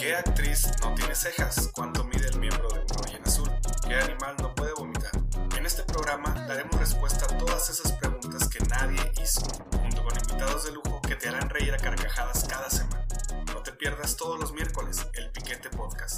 ¿Qué actriz no tiene cejas? ¿Cuánto mide el miembro de una ballena azul? ¿Qué animal no puede vomitar? En este programa daremos respuesta a todas esas preguntas que nadie hizo, junto con invitados de lujo que te harán reír a carcajadas cada semana. No te pierdas todos los miércoles el Piquete Podcast.